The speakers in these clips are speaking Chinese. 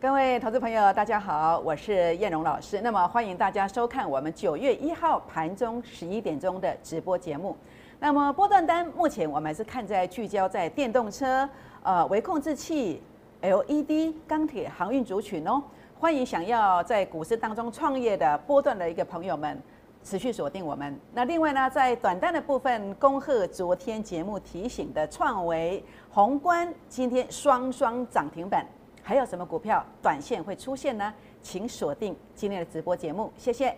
各位投资朋友，大家好，我是燕荣老师。那么欢迎大家收看我们九月一号盘中十一点钟的直播节目。那么波段单目前我们还是看在聚焦在电动车、呃微控制器、LED、钢铁、航运族群哦。欢迎想要在股市当中创业的波段的一个朋友们，持续锁定我们。那另外呢，在短单的部分，恭贺昨天节目提醒的创维、宏观今天双双涨停板。还有什么股票短线会出现呢？请锁定今天的直播节目，谢谢。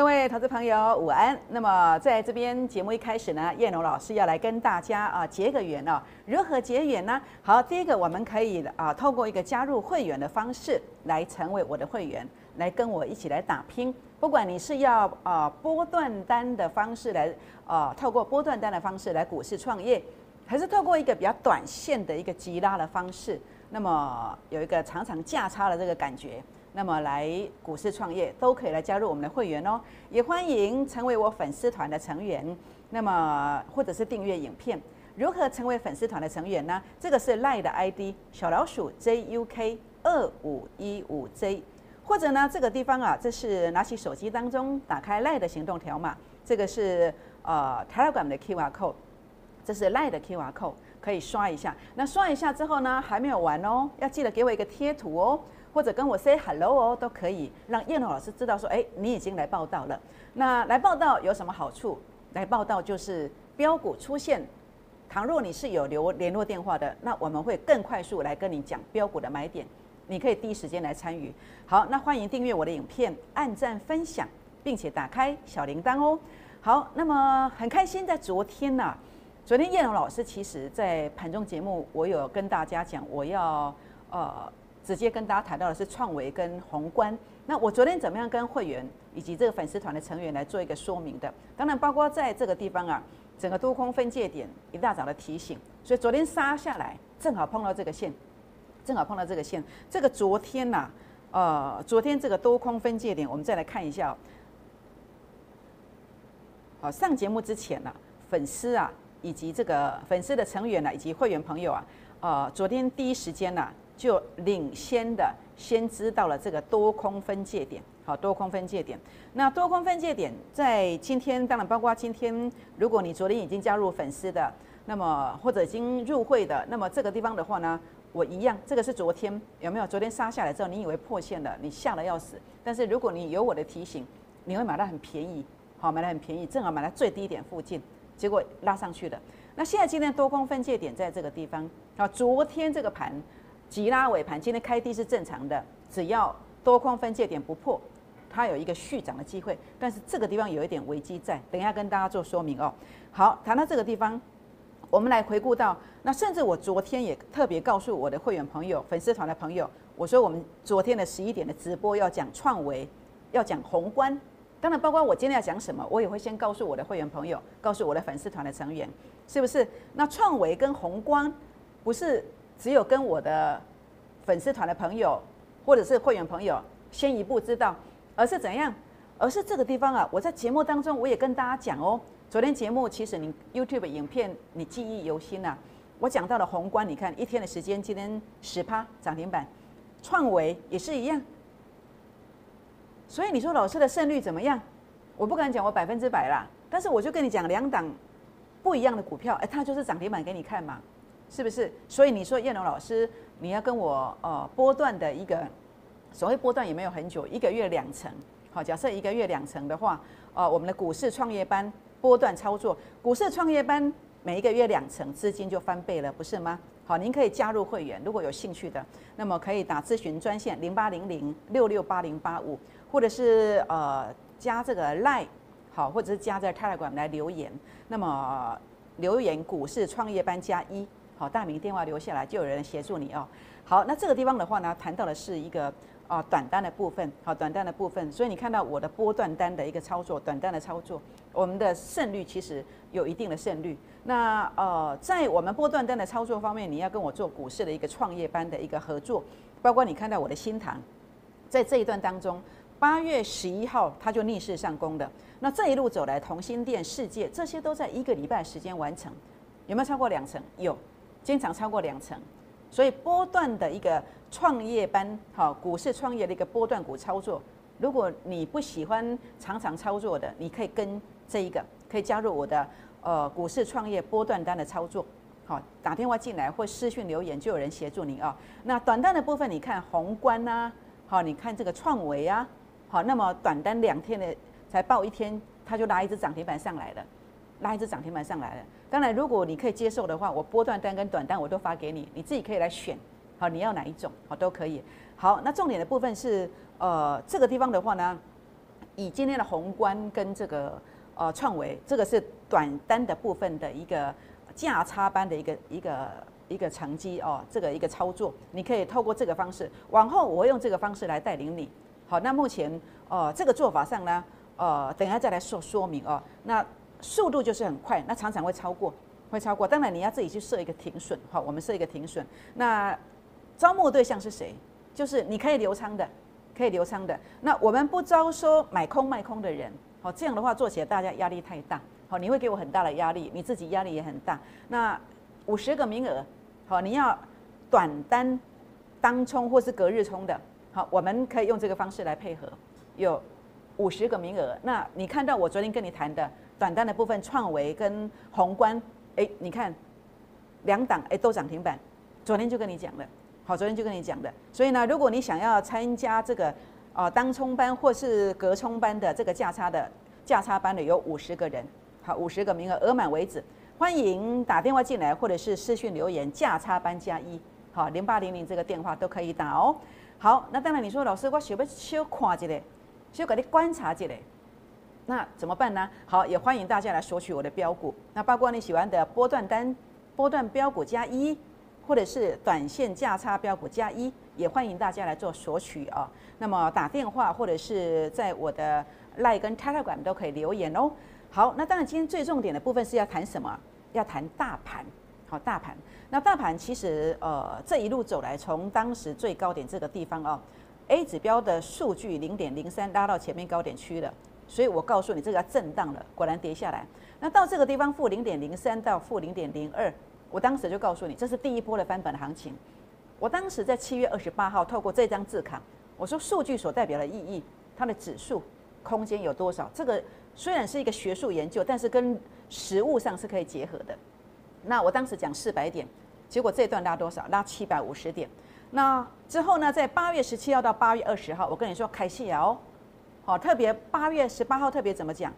各位投资朋友，午安。那么在这边节目一开始呢，叶龙老师要来跟大家啊结个缘哦。如何结缘呢？好，第一个我们可以啊透过一个加入会员的方式来成为我的会员，来跟我一起来打拼。不管你是要啊波段单的方式来啊透过波段单的方式来股市创业，还是透过一个比较短线的一个急拉的方式，那么有一个常常价差的这个感觉。那么来股市创业都可以来加入我们的会员哦，也欢迎成为我粉丝团的成员。那么或者是订阅影片，如何成为粉丝团的成员呢？这个是赖的 ID 小老鼠 JUK 二五一五 J，或者呢这个地方啊，这是拿起手机当中打开赖的行动条码，这个是呃 Telegram 的 QR code，这是赖的 QR code，可以刷一下。那刷一下之后呢，还没有完哦，要记得给我一个贴图哦。或者跟我 say hello 哦，都可以让燕龙老师知道说，哎，你已经来报道了。那来报道有什么好处？来报道就是标股出现，倘若你是有留联络电话的，那我们会更快速来跟你讲标股的买点，你可以第一时间来参与。好，那欢迎订阅我的影片，按赞分享，并且打开小铃铛哦。好，那么很开心，在昨天呐，昨天燕龙老师其实在盘中节目，我有跟大家讲，我要呃。直接跟大家谈到的是创维跟宏观。那我昨天怎么样跟会员以及这个粉丝团的成员来做一个说明的？当然包括在这个地方啊，整个多空分界点一大早的提醒，所以昨天杀下来正好碰到这个线，正好碰到这个线。这个昨天呐，呃，昨天这个多空分界点，我们再来看一下。好，上节目之前呢，粉丝啊，以及这个粉丝的成员呢，以及会员朋友啊，呃，昨天第一时间呢。就领先的先知道了这个多空分界点，好，多空分界点。那多空分界点在今天，当然包括今天，如果你昨天已经加入粉丝的，那么或者已经入会的，那么这个地方的话呢，我一样，这个是昨天有没有？昨天杀下来之后，你以为破线了，你吓得要死。但是如果你有我的提醒，你会买到很便宜，好，买的很便宜，正好买在最低点附近，结果拉上去的。那现在今天多空分界点在这个地方，啊，昨天这个盘。急拉尾盘，今天开低是正常的，只要多空分界点不破，它有一个续涨的机会。但是这个地方有一点危机在，等一下跟大家做说明哦。好，谈到这个地方，我们来回顾到，那甚至我昨天也特别告诉我的会员朋友、粉丝团的朋友，我说我们昨天的十一点的直播要讲创维，要讲宏观，当然包括我今天要讲什么，我也会先告诉我的会员朋友，告诉我的粉丝团的成员，是不是？那创维跟宏观不是？只有跟我的粉丝团的朋友，或者是会员朋友先一步知道，而是怎样？而是这个地方啊！我在节目当中我也跟大家讲哦。昨天节目其实你 YouTube 影片你记忆犹新呐。我讲到了宏观，你看一天的时间，今天十趴涨停板，创维也是一样。所以你说老师的胜率怎么样？我不敢讲我百分之百啦，但是我就跟你讲两档不一样的股票，哎，它就是涨停板给你看嘛。是不是？所以你说叶龙老师，你要跟我呃波段的一个所谓波段也没有很久，一个月两成。好，假设一个月两成的话，呃，我们的股市创业班波段操作，股市创业班每一个月两成，资金就翻倍了，不是吗？好，您可以加入会员，如果有兴趣的，那么可以打咨询专线零八零零六六八零八五，或者是呃加这个 line 好，或者是加在 Telegram 来留言，那么留言股市创业班加一。好，大名电话留下来，就有人协助你哦。好，那这个地方的话呢，谈到的是一个啊短单的部分，好，短单的部分。所以你看到我的波段单的一个操作，短单的操作，我们的胜率其实有一定的胜率。那呃，在我们波段单的操作方面，你要跟我做股市的一个创业班的一个合作，包括你看到我的新塘，在这一段当中，八月十一号它就逆势上攻的。那这一路走来，同心店、世界这些都在一个礼拜时间完成，有没有超过两成？有，经常超过两成。所以波段的一个创业班，好，股市创业的一个波段股操作，如果你不喜欢常常操作的，你可以跟这一个，可以加入我的呃股市创业波段单的操作。好，打电话进来或私讯留言，就有人协助你啊。那短单的部分，你看宏观呐，好，你看这个创维啊，好，那么短单两天的才报一天，它就拉一只涨停板上来了，拉一只涨停板上来了。当然，如果你可以接受的话，我波段单跟短单我都发给你，你自己可以来选，好，你要哪一种，好都可以。好，那重点的部分是，呃，这个地方的话呢，以今天的宏观跟这个呃创维，这个是短单的部分的一个。价差班的一个一个一个成绩哦，这个一个操作，你可以透过这个方式，往后我会用这个方式来带领你。好，那目前呃这个做法上呢，呃等下再来说说明哦。那速度就是很快，那常常会超过，会超过。当然你要自己去设一个停损，好，我们设一个停损。那招募对象是谁？就是你可以留仓的，可以留仓的。那我们不招收买空卖空的人，好，这样的话做起来大家压力太大。好，你会给我很大的压力，你自己压力也很大。那五十个名额，好，你要短单当冲或是隔日冲的，好，我们可以用这个方式来配合。有五十个名额，那你看到我昨天跟你谈的短单的部分，创维跟宏观，哎，你看两档哎都涨停板，昨天就跟你讲了，好，昨天就跟你讲的。所以呢，如果你想要参加这个啊当冲班或是隔冲班的这个价差的价差班的，有五十个人。好，五十个名额额满为止，欢迎打电话进来，或者是私讯留言，价差班加一，好，零八零零这个电话都可以打哦。好，那当然你说老师，我想要小看一下，小给你观察一下，那怎么办呢？好，也欢迎大家来索取我的标股，那包括你喜欢的波段单、波段标股加一，或者是短线价差标股加一，也欢迎大家来做索取啊。那么打电话或者是在我的赖跟 Telegram 都可以留言哦。好，那当然今天最重点的部分是要谈什么？要谈大盘。好，大盘。那大盘其实呃这一路走来，从当时最高点这个地方哦，A 指标的数据零点零三拉到前面高点区了，所以我告诉你这个要震荡了，果然跌下来。那到这个地方负零点零三到负零点零二，我当时就告诉你这是第一波的翻本行情。我当时在七月二十八号透过这张字卡，我说数据所代表的意义，它的指数空间有多少？这个。虽然是一个学术研究，但是跟实物上是可以结合的。那我当时讲四百点，结果这段拉多少？拉七百五十点。那之后呢，在八月十七号到八月二十号，我跟你说开戏哦，好，特别八月十八号特别怎么讲？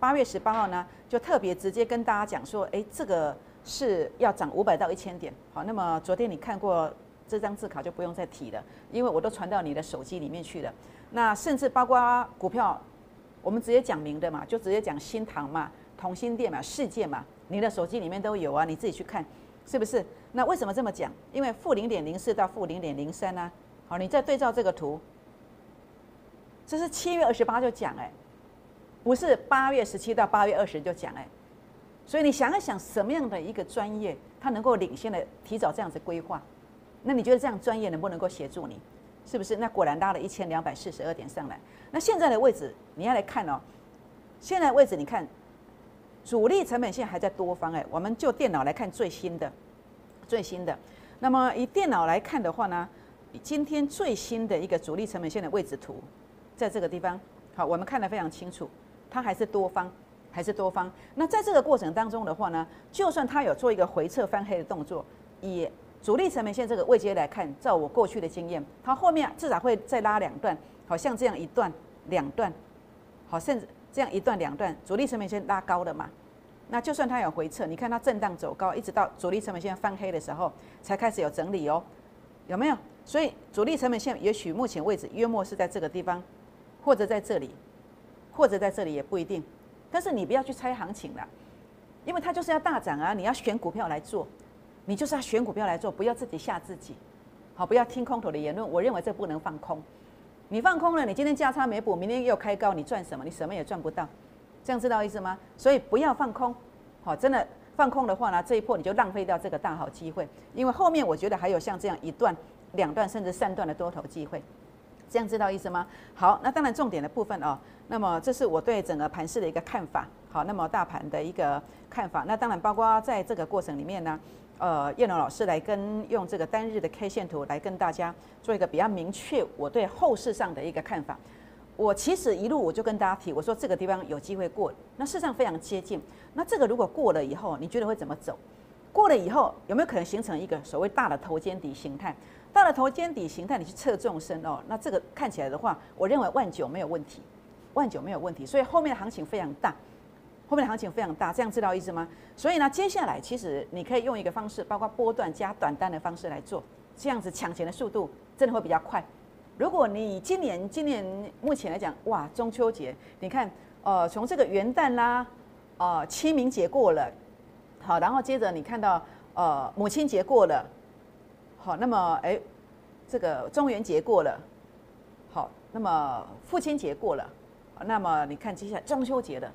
八月十八号呢，就特别直接跟大家讲说，哎，这个是要涨五百到一千点。好，那么昨天你看过这张字卡就不用再提了，因为我都传到你的手机里面去了。那甚至包括股票。我们直接讲明的嘛，就直接讲新塘嘛、同心店嘛、世界嘛，你的手机里面都有啊，你自己去看，是不是？那为什么这么讲？因为负零点零四到负零点零三呢？好，你再对照这个图，这是七月二十八就讲哎，不是八月十七到八月二十就讲哎，所以你想一想，什么样的一个专业，它能够领先的提早这样子规划？那你觉得这样专业能不能够协助你？是不是？那果然拉了一千两百四十二点上来。那现在的位置你要来看哦，现在位置你看，主力成本线还在多方哎。我们就电脑来看最新的，最新的。那么以电脑来看的话呢，今天最新的一个主力成本线的位置图，在这个地方，好，我们看得非常清楚，它还是多方，还是多方。那在这个过程当中的话呢，就算它有做一个回撤翻黑的动作，也。主力成本线这个位阶来看，照我过去的经验，它后面至少会再拉两段，好像这样一段、两段，好，甚至这样一段、两段，主力成本线拉高了嘛？那就算它有回撤，你看它震荡走高，一直到主力成本线翻黑的时候，才开始有整理哦，有没有？所以主力成本线也许目前位置约莫是在这个地方，或者在这里，或者在这里也不一定。但是你不要去猜行情了，因为它就是要大涨啊，你要选股票来做。你就是要选股票来做，不要自己吓自己，好，不要听空头的言论。我认为这不能放空，你放空了，你今天价差没补，明天又开高，你赚什么？你什么也赚不到，这样知道意思吗？所以不要放空，好，真的放空的话呢，这一波你就浪费掉这个大好机会，因为后面我觉得还有像这样一段、两段甚至三段的多头机会，这样知道意思吗？好，那当然重点的部分哦，那么这是我对整个盘市的一个看法。好，那么大盘的一个看法，那当然包括在这个过程里面呢，呃，叶龙老师来跟用这个单日的 K 线图来跟大家做一个比较明确我对后市上的一个看法。我其实一路我就跟大家提，我说这个地方有机会过，那事实上非常接近。那这个如果过了以后，你觉得会怎么走？过了以后有没有可能形成一个所谓大的头肩底形态？到了头肩底形态，你去测纵深哦，那这个看起来的话，我认为万九没有问题，万九没有问题，所以后面的行情非常大。后面的行情非常大，这样知道意思吗？所以呢，接下来其实你可以用一个方式，包括波段加短单的方式来做，这样子抢钱的速度真的会比较快。如果你今年今年目前来讲，哇，中秋节，你看，呃，从这个元旦啦，呃，清明节过了，好，然后接着你看到，呃，母亲节过了，好，那么哎，这个中元节过了，好，那么父亲节过了，那么你看接下来中秋节了。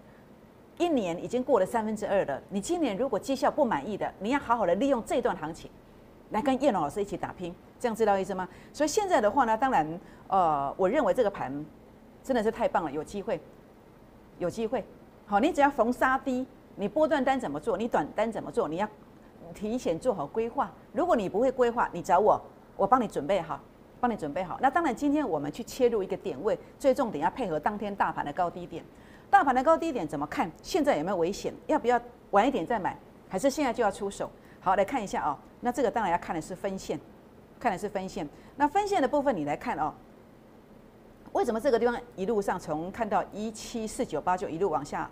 一年已经过了三分之二了，你今年如果绩效不满意的，你要好好的利用这段行情，来跟叶龙老师一起打拼，这样知道意思吗？所以现在的话呢，当然，呃，我认为这个盘真的是太棒了，有机会，有机会。好，你只要逢杀低，你波段单怎么做，你短单怎么做，你要提前做好规划。如果你不会规划，你找我，我帮你准备好，帮你准备好。那当然，今天我们去切入一个点位，最重点要配合当天大盘的高低点。大盘的高低点怎么看？现在有没有危险？要不要晚一点再买？还是现在就要出手？好，来看一下哦。那这个当然要看的是分线，看的是分线。那分线的部分你来看哦。为什么这个地方一路上从看到一七四九八就一路往下，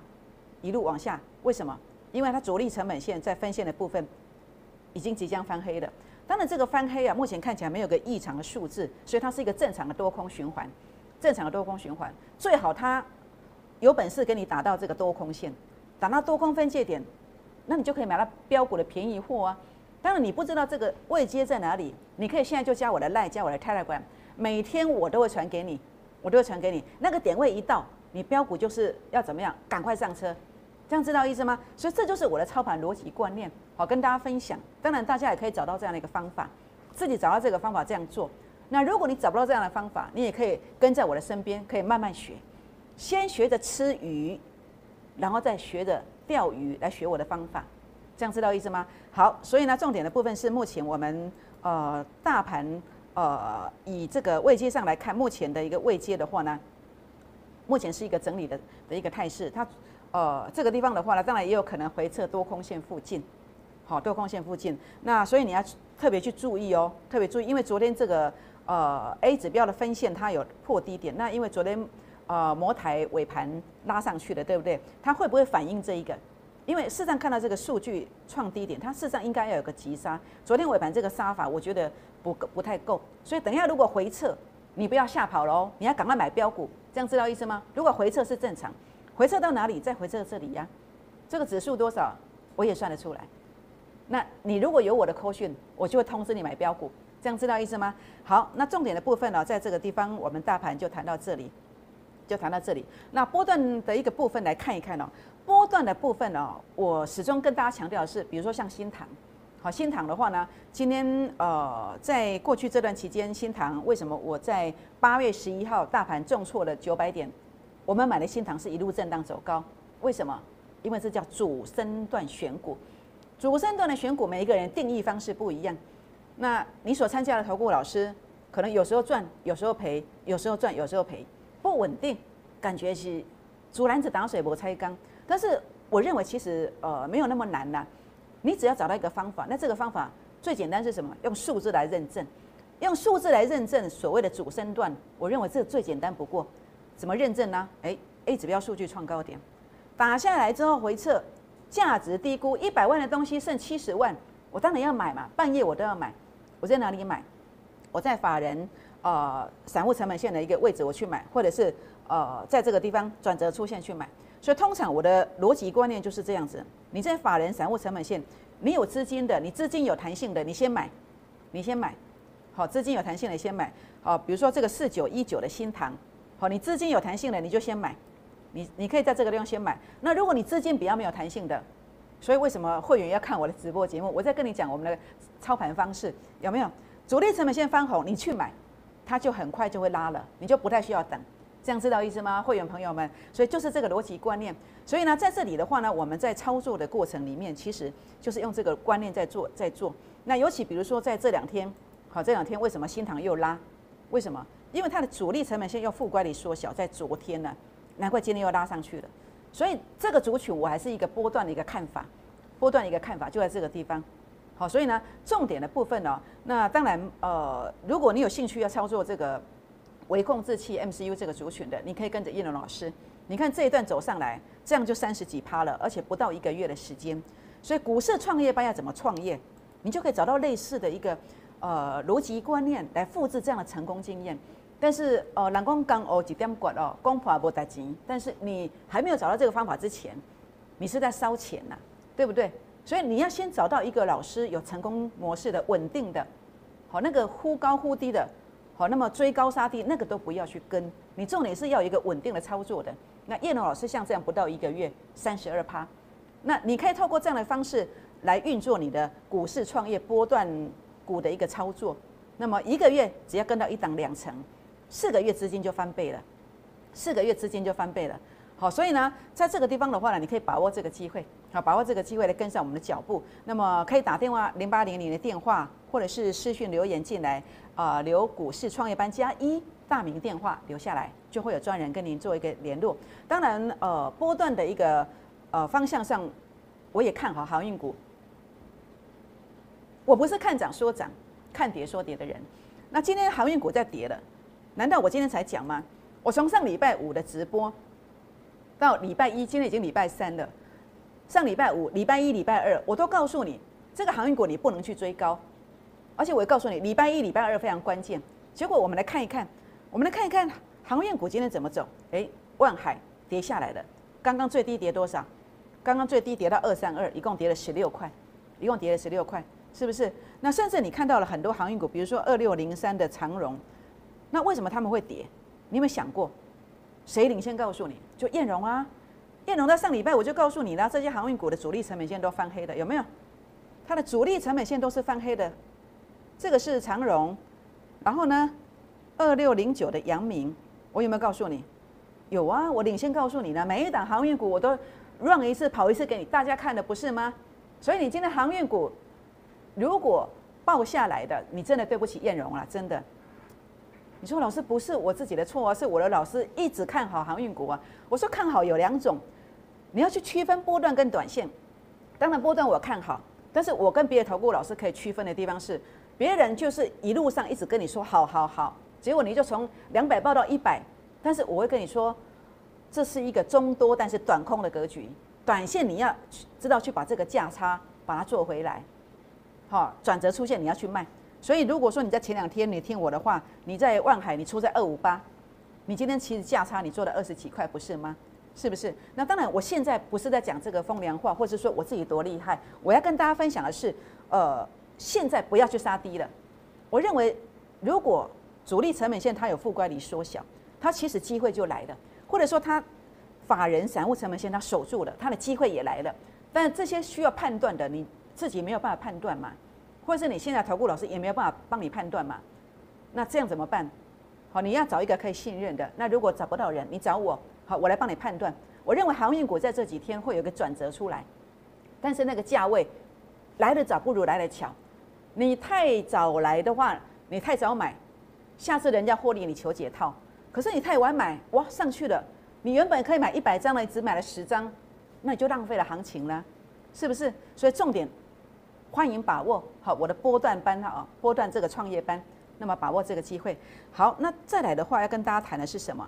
一路往下？为什么？因为它着力成本线在分线的部分已经即将翻黑了。当然这个翻黑啊，目前看起来没有个异常的数字，所以它是一个正常的多空循环，正常的多空循环。最好它。有本事给你打到这个多空线，打到多空分界点，那你就可以买到标股的便宜货啊。当然你不知道这个位阶在哪里，你可以现在就加我的赖，加我的 Telegram，每天我都会传给你，我都会传给你。那个点位一到，你标股就是要怎么样，赶快上车，这样知道意思吗？所以这就是我的操盘逻辑观念，好跟大家分享。当然大家也可以找到这样的一个方法，自己找到这个方法这样做。那如果你找不到这样的方法，你也可以跟在我的身边，可以慢慢学。先学着吃鱼，然后再学着钓鱼来学我的方法，这样知道意思吗？好，所以呢，重点的部分是目前我们呃大盘呃以这个位阶上来看，目前的一个位阶的话呢，目前是一个整理的的一个态势。它呃这个地方的话呢，当然也有可能回撤多空线附近，好，多空线附近。那所以你要特别去注意哦，特别注意，因为昨天这个呃 A 指标的分线它有破低点，那因为昨天。呃，摩台尾盘拉上去的，对不对？它会不会反映这一个？因为事实上看到这个数据创低点，它事实上应该要有个急杀。昨天尾盘这个杀法，我觉得不够不太够。所以等一下如果回撤，你不要吓跑了哦，你要赶快买标股，这样知道意思吗？如果回撤是正常，回撤到哪里？再回撤到这里呀？这个指数多少？我也算得出来。那你如果有我的扣讯，我就会通知你买标股，这样知道意思吗？好，那重点的部分呢，在这个地方，我们大盘就谈到这里。就谈到这里。那波段的一个部分来看一看哦，波段的部分哦，我始终跟大家强调的是，比如说像新塘，好，新塘的话呢，今天呃，在过去这段期间，新塘为什么我在八月十一号大盘重挫了九百点，我们买的新塘是一路震荡走高，为什么？因为这叫主升段选股，主升段的选股，每一个人定义方式不一样。那你所参加的投顾老师，可能有时候赚，有时候赔，有时候赚，有时候赔。不稳定，感觉是竹篮子打水不拆缸。但是我认为其实呃没有那么难呐，你只要找到一个方法，那这个方法最简单是什么？用数字来认证，用数字来认证所谓的主升段，我认为这最简单不过。怎么认证呢？哎，A 指标数据创高点，打下来之后回撤，价值低估一百万的东西剩七十万，我当然要买嘛，半夜我都要买。我在哪里买？我在法人。呃，散户成本线的一个位置，我去买，或者是呃，在这个地方转折出现去买。所以通常我的逻辑观念就是这样子：你在法人散户成本线，你有资金的，你资金有弹性的，你先买，你先买。好，资金有弹性的先买。好，比如说这个四九一九的新塘，好，你资金有弹性的你就先买，你你可以在这个地方先买。那如果你资金比较没有弹性的，所以为什么会员要看我的直播节目？我在跟你讲我们的操盘方式有没有？主力成本线翻红，你去买。它就很快就会拉了，你就不太需要等。这样知道意思吗，会员朋友们？所以就是这个逻辑观念。所以呢，在这里的话呢，我们在操作的过程里面，其实就是用这个观念在做，在做。那尤其比如说在这两天，好，这两天为什么新塘又拉？为什么？因为它的主力成本线又负乖离缩小，在昨天呢，难怪今天又拉上去了。所以这个族群我还是一个波段的一个看法，波段一个看法就在这个地方。好，所以呢，重点的部分呢，那当然呃，如果你有兴趣要操作这个微控制器 MCU 这个族群的，你可以跟着叶龙老师。你看这一段走上来，这样就三十几趴了，而且不到一个月的时间。所以股市创业班要怎么创业，你就可以找到类似的一个呃逻辑观念来复制这样的成功经验。但是呃，蓝光刚哦几点管哦，光华不带钱。但是你还没有找到这个方法之前，你是在烧钱呐，对不对？所以你要先找到一个老师有成功模式的稳定的，好那个忽高忽低的，好那么追高杀低那个都不要去跟，你重点是要一个稳定的操作的。那叶龙老师像这样不到一个月三十二趴，那你可以透过这样的方式来运作你的股市创业波段股的一个操作。那么一个月只要跟到一档两成，四个月资金就翻倍了，四个月资金就翻倍了。好，所以呢，在这个地方的话呢，你可以把握这个机会，好，把握这个机会来跟上我们的脚步。那么可以打电话零八零零的电话，或者是私讯留言进来啊，留股市创业班加一。大名电话留下来，就会有专人跟您做一个联络。当然，呃，波段的一个呃方向上，我也看好航运股。我不是看涨说涨，看跌说跌的人。那今天航运股在跌了，难道我今天才讲吗？我从上礼拜五的直播到礼拜一，今天已经礼拜三了。上礼拜五、礼拜一、礼拜二，我都告诉你，这个航运股你不能去追高，而且我也告诉你，礼拜一、礼拜二非常关键。结果我们来看一看。我们来看一看航运股今天怎么走？哎，万海跌下来了，刚刚最低跌多少？刚刚最低跌到二三二，一共跌了十六块，一共跌了十六块，是不是？那甚至你看到了很多航运股，比如说二六零三的长荣，那为什么他们会跌？你有没有想过？谁领先告诉你？就燕荣啊，燕荣在上礼拜我就告诉你了，这些航运股的主力成本线都翻黑的，有没有？它的主力成本线都是翻黑的，这个是长荣，然后呢？二六零九的阳明，我有没有告诉你？有啊，我领先告诉你呢。每一档航运股我都 run 一次跑一次给你大家看的，不是吗？所以你今天航运股如果报下来的，你真的对不起燕荣了，真的。你说老师不是我自己的错啊，是我的老师一直看好航运股啊。我说看好有两种，你要去区分波段跟短线。当然波段我看好，但是我跟别的投顾老师可以区分的地方是，别人就是一路上一直跟你说好好好。结果你就从两百报到一百，但是我会跟你说，这是一个中多但是短空的格局，短线你要知道去把这个价差把它做回来，好转折出现你要去卖。所以如果说你在前两天你听我的话，你在万海你出在二五八，你今天其实价差你做了二十几块不是吗？是不是？那当然我现在不是在讲这个风凉话，或者说我自己多厉害，我要跟大家分享的是，呃，现在不要去杀低了。我认为如果主力成本线它有负乖离缩小，它其实机会就来了，或者说它法人散户成本线它守住了，它的机会也来了。但这些需要判断的，你自己没有办法判断嘛，或者是你现在投顾老师也没有办法帮你判断嘛。那这样怎么办？好，你要找一个可以信任的。那如果找不到人，你找我，好，我来帮你判断。我认为航运股在这几天会有个转折出来，但是那个价位来得早不如来得巧。你太早来的话，你太早买。下次人家获利你求解套，可是你太晚买哇上去了，你原本可以买一百张的，你只买了十张，那你就浪费了行情了，是不是？所以重点，欢迎把握好我的波段班哈，波段这个创业班，那么把握这个机会。好，那再来的话要跟大家谈的是什么？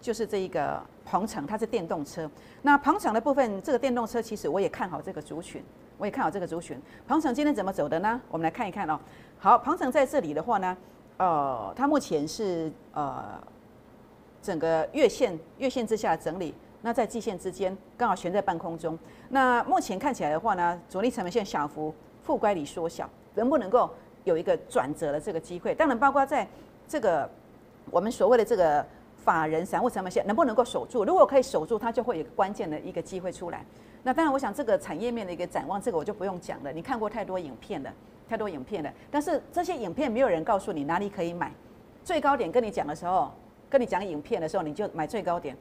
就是这一个鹏程，它是电动车。那鹏程的部分，这个电动车其实我也看好这个族群，我也看好这个族群。鹏程今天怎么走的呢？我们来看一看哦。好，鹏程在这里的话呢。呃，它目前是呃整个月线月线之下整理，那在季线之间刚好悬在半空中。那目前看起来的话呢，主力成本线小幅负乖离缩小，能不能够有一个转折的这个机会？当然，包括在这个我们所谓的这个法人散户成本线能不能够守住？如果可以守住，它就会有关键的一个机会出来。那当然，我想这个产业面的一个展望，这个我就不用讲了。你看过太多影片了。太多影片了，但是这些影片没有人告诉你哪里可以买，最高点跟你讲的时候，跟你讲影片的时候，你就买最高点。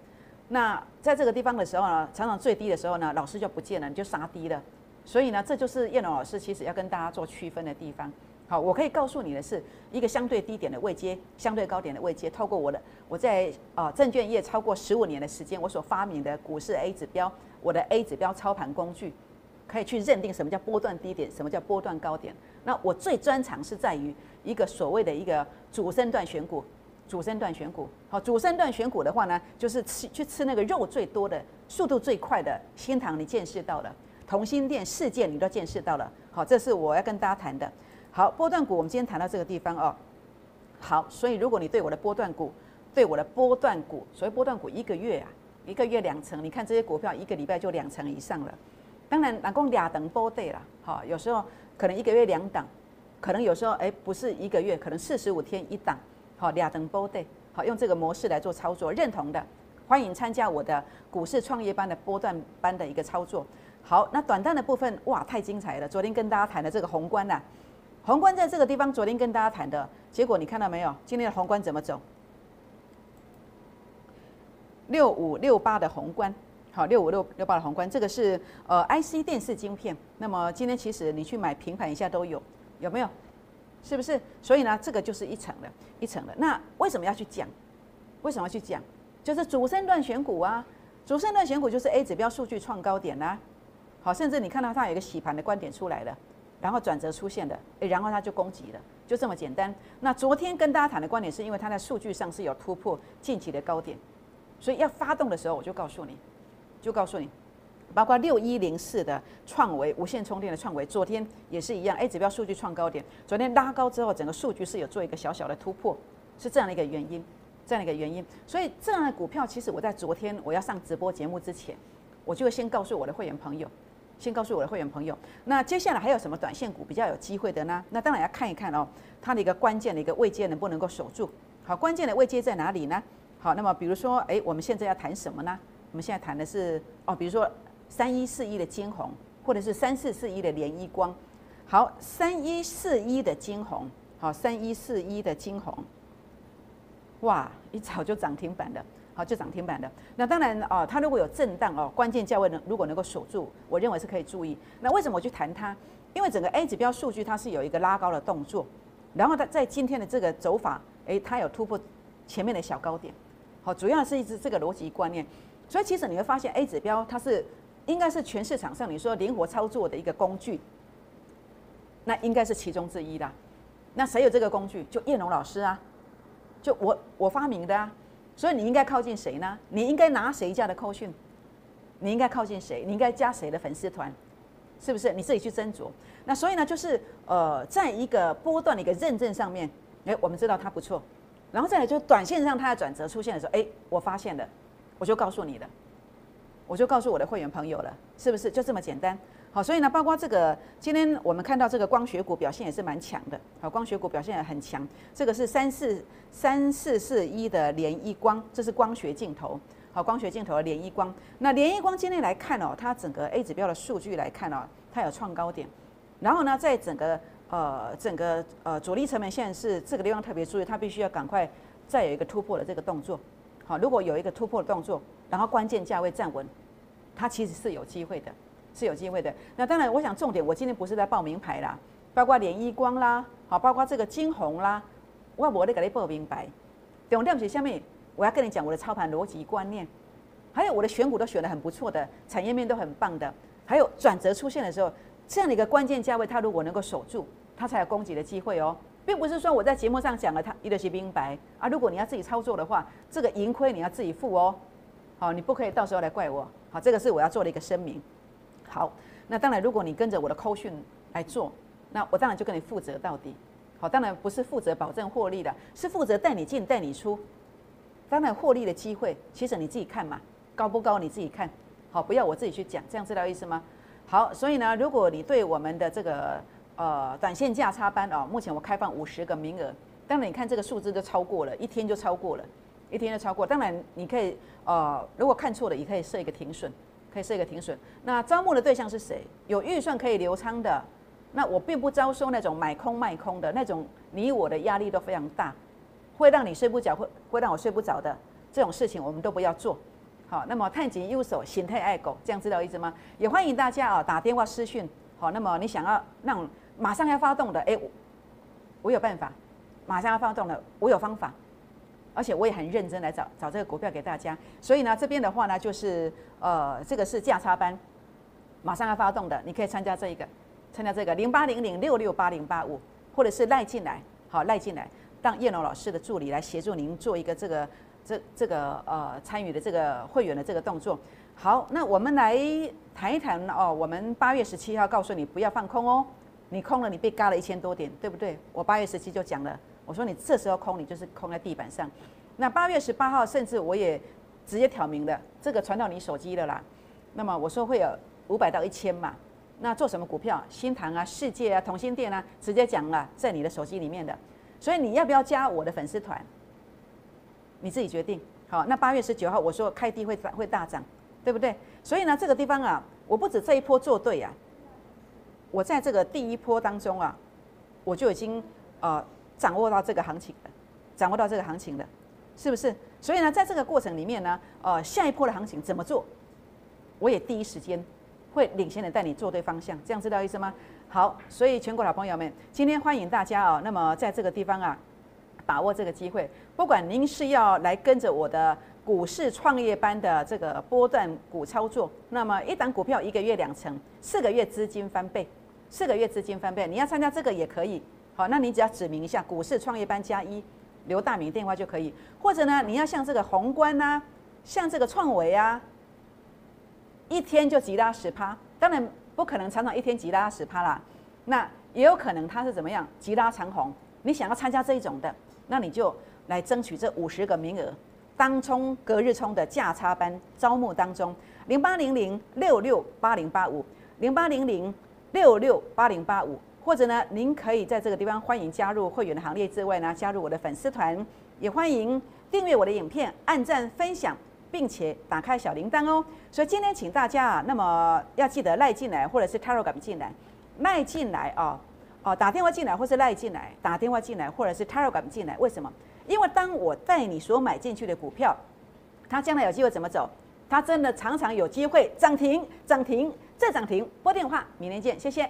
那在这个地方的时候呢，常常最低的时候呢，老师就不见了，你就杀低了。所以呢，这就是叶龙老师其实要跟大家做区分的地方。好，我可以告诉你的是，一个相对低点的位阶，相对高点的位阶，透过我的我在啊证券业超过十五年的时间，我所发明的股市 A 指标，我的 A 指标操盘工具，可以去认定什么叫波段低点，什么叫波段高点。那我最专长是在于一个所谓的一个主升段选股，主升段选股。好，主升段选股的话呢，就是吃去吃那个肉最多的、速度最快的新塘，你见识到了；同心店、事件你都见识到了。好，这是我要跟大家谈的。好，波段股我们今天谈到这个地方哦。好，所以如果你对我的波段股，对我的波段股，所谓波段股一个月啊，一个月两成，你看这些股票一个礼拜就两成以上了。当然，哪共俩等波对了，好，有时候可能一个月两档，可能有时候哎不是一个月，可能四十五天一档，好，俩等波对，好，用这个模式来做操作，认同的欢迎参加我的股市创业班的波段班的一个操作。好，那短单的部分哇，太精彩了，昨天跟大家谈的这个宏观呐。宏观在这个地方，昨天跟大家谈的结果，你看到没有？今天的宏观怎么走？六五六八的宏观，好，六五六六八的宏观，这个是呃 IC 电视晶片。那么今天其实你去买平盘一下都有，有没有？是不是？所以呢，这个就是一层的，一层的。那为什么要去讲？为什么要去讲？就是主升段选股啊，主升段选股就是 A 指标数据创高点啦。好，甚至你看到它有一个洗盘的观点出来了。然后转折出现的，诶，然后它就攻击了，就这么简单。那昨天跟大家谈的观点，是因为它在数据上是有突破近期的高点，所以要发动的时候，我就告诉你，就告诉你，包括六一零四的创维无线充电的创维，昨天也是一样，A 指标数据创高点，昨天拉高之后，整个数据是有做一个小小的突破，是这样的一个原因，这样的一个原因。所以这样的股票，其实我在昨天我要上直播节目之前，我就会先告诉我的会员朋友。先告诉我的会员朋友，那接下来还有什么短线股比较有机会的呢？那当然要看一看哦，它的一个关键的一个位阶能不能够守住。好，关键的位阶在哪里呢？好，那么比如说，哎，我们现在要谈什么呢？我们现在谈的是哦，比如说三一四一的金红，或者是三四四一的联一光。好，三一四一的金红，好，三一四一的金红，哇，一早就涨停板的。好，就涨停板的。那当然哦，它如果有震荡哦，关键价位能如果能够守住，我认为是可以注意。那为什么我去谈它？因为整个 A 指标数据它是有一个拉高的动作，然后它在今天的这个走法，诶，它有突破前面的小高点。好，主要是一直这个逻辑观念。所以其实你会发现 A 指标它是应该是全市场上你说灵活操作的一个工具，那应该是其中之一的。那谁有这个工具？就叶龙老师啊，就我我发明的啊。所以你应该靠近谁呢？你应该拿谁家的扣讯？你应该靠近谁？你应该加谁的粉丝团？是不是？你自己去斟酌。那所以呢，就是呃，在一个波段的一个认证上面，哎，我们知道它不错。然后再来就短线上它的转折出现的时候，哎，我发现了，我就告诉你了，我就告诉我的会员朋友了，是不是？就这么简单。好，所以呢，包括这个，今天我们看到这个光学股表现也是蛮强的。好，光学股表现也很强。这个是三四三四四一的联一光，这是光学镜头。好，光学镜头的联一光。那联一光今天来看哦，它整个 A 指标的数据来看哦，它有创高点。然后呢，在整个呃整个呃主力成本线是这个地方特别注意，它必须要赶快再有一个突破的这个动作。好，如果有一个突破的动作，然后关键价位站稳，它其实是有机会的。是有机会的。那当然，我想重点，我今天不是在报名牌啦，包括联一光啦，好，包括这个金红啦，我我得给你报名牌。重点是下面我要跟你讲我的操盘逻辑观念，还有我的选股都选的很不错的，产业面都很棒的，还有转折出现的时候，这样的一个关键价位，它如果能够守住，它才有攻击的机会哦，并不是说我在节目上讲了它一的是明白啊，如果你要自己操作的话，这个盈亏你要自己付哦，好，你不可以到时候来怪我，好，这个是我要做的一个声明。好，那当然，如果你跟着我的扣讯来做，那我当然就跟你负责到底。好，当然不是负责保证获利的，是负责带你进带你出。当然获利的机会，其实你自己看嘛，高不高你自己看。好，不要我自己去讲，这样知道意思吗？好，所以呢，如果你对我们的这个呃短线价差班哦，目前我开放五十个名额。当然，你看这个数字都超过了，一天就超过了，一天就超过。当然，你可以呃，如果看错了，也可以设一个停损。可以设一个停损。那招募的对象是谁？有预算可以留仓的。那我并不招收那种买空卖空的那种，你我的压力都非常大。会让你睡不着，会会让我睡不着的这种事情，我们都不要做。好，那么太极右手，心态爱狗，这样知道意思吗？也欢迎大家啊打电话私讯。好，那么你想要让马上要发动的，哎，我有办法，马上要发动的，我有方法，而且我也很认真来找找这个股票给大家。所以呢，这边的话呢，就是呃，这个是价差班，马上要发动的，你可以参加这一个，参加这个零八零零六六八零八五，或者是赖进来，好赖进来，让叶龙老师的助理来协助您做一个这个。这这个呃参与的这个会员的这个动作，好，那我们来谈一谈哦。我们八月十七号告诉你不要放空哦，你空了你被嘎了一千多点，对不对？我八月十七就讲了，我说你这时候空你就是空在地板上。那八月十八号甚至我也直接挑明了，这个传到你手机了啦。那么我说会有五百到一千嘛，那做什么股票？新塘啊、世界啊、同心店啊，直接讲了在你的手机里面的。所以你要不要加我的粉丝团？你自己决定。好，那八月十九号我说开低会会大涨，对不对？所以呢，这个地方啊，我不止这一波做对啊，我在这个第一波当中啊，我就已经呃掌握到这个行情的，掌握到这个行情的，是不是？所以呢，在这个过程里面呢，呃，下一波的行情怎么做，我也第一时间会领先的带你做对方向，这样知道意思吗？好，所以全国老朋友们，今天欢迎大家啊，那么在这个地方啊。把握这个机会，不管您是要来跟着我的股市创业班的这个波段股操作，那么一档股票一个月两成，四个月资金翻倍，四个月资金翻倍，你要参加这个也可以。好，那你只要指明一下股市创业班加一，刘大明电话就可以。或者呢，你要像这个宏观啊，像这个创维啊，一天就急拉十趴，当然不可能常常一天急拉十趴啦。那也有可能它是怎么样急拉长红，你想要参加这一种的。那你就来争取这五十个名额，当冲隔日冲的价差班招募当中，零八零零六六八零八五，零八零零六六八零八五，或者呢，您可以在这个地方欢迎加入会员的行列之外呢，加入我的粉丝团，也欢迎订阅我的影片，按赞分享，并且打开小铃铛哦。所以今天请大家啊，那么要记得赖进来，或者是 Telegram 进来，赖进来啊。哦，打电话进来，或是赖进来，打电话进来，或者是 Telegram 进来，为什么？因为当我带你所买进去的股票，它将来有机会怎么走？它真的常常有机会涨停，涨停再涨停。拨电话，明天见，谢谢。